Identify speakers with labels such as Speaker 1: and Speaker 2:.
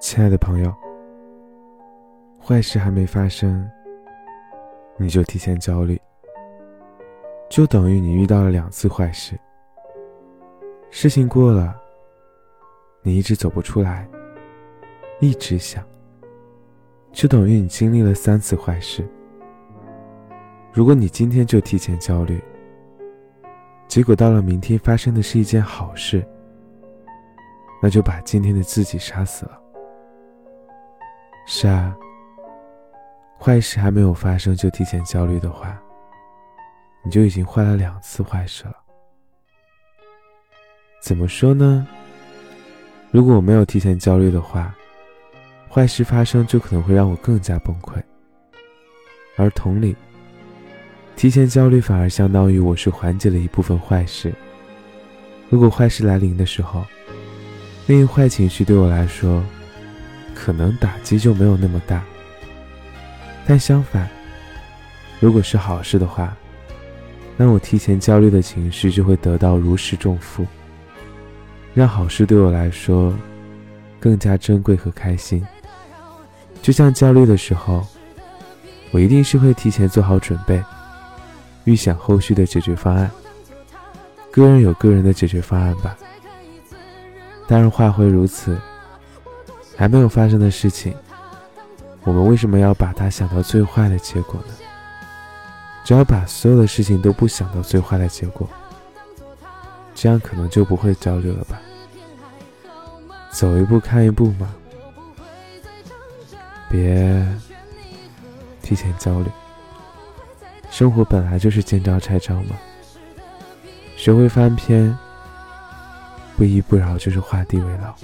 Speaker 1: 亲爱的朋友，坏事还没发生，你就提前焦虑，就等于你遇到了两次坏事。事情过了，你一直走不出来，一直想，就等于你经历了三次坏事。如果你今天就提前焦虑，结果到了明天发生的是一件好事，那就把今天的自己杀死了。是啊，坏事还没有发生就提前焦虑的话，你就已经坏了两次坏事了。怎么说呢？如果我没有提前焦虑的话，坏事发生就可能会让我更加崩溃。而同理，提前焦虑反而相当于我是缓解了一部分坏事。如果坏事来临的时候，那一坏情绪对我来说，可能打击就没有那么大。但相反，如果是好事的话，那我提前焦虑的情绪就会得到如释重负，让好事对我来说更加珍贵和开心。就像焦虑的时候，我一定是会提前做好准备。预想后续的解决方案，个人有个人的解决方案吧。当然话会如此，还没有发生的事情，我们为什么要把它想到最坏的结果呢？只要把所有的事情都不想到最坏的结果，这样可能就不会焦虑了吧？走一步看一步嘛，别提前焦虑。生活本来就是见招拆招嘛，学会翻篇，不依不饶就是画地为牢。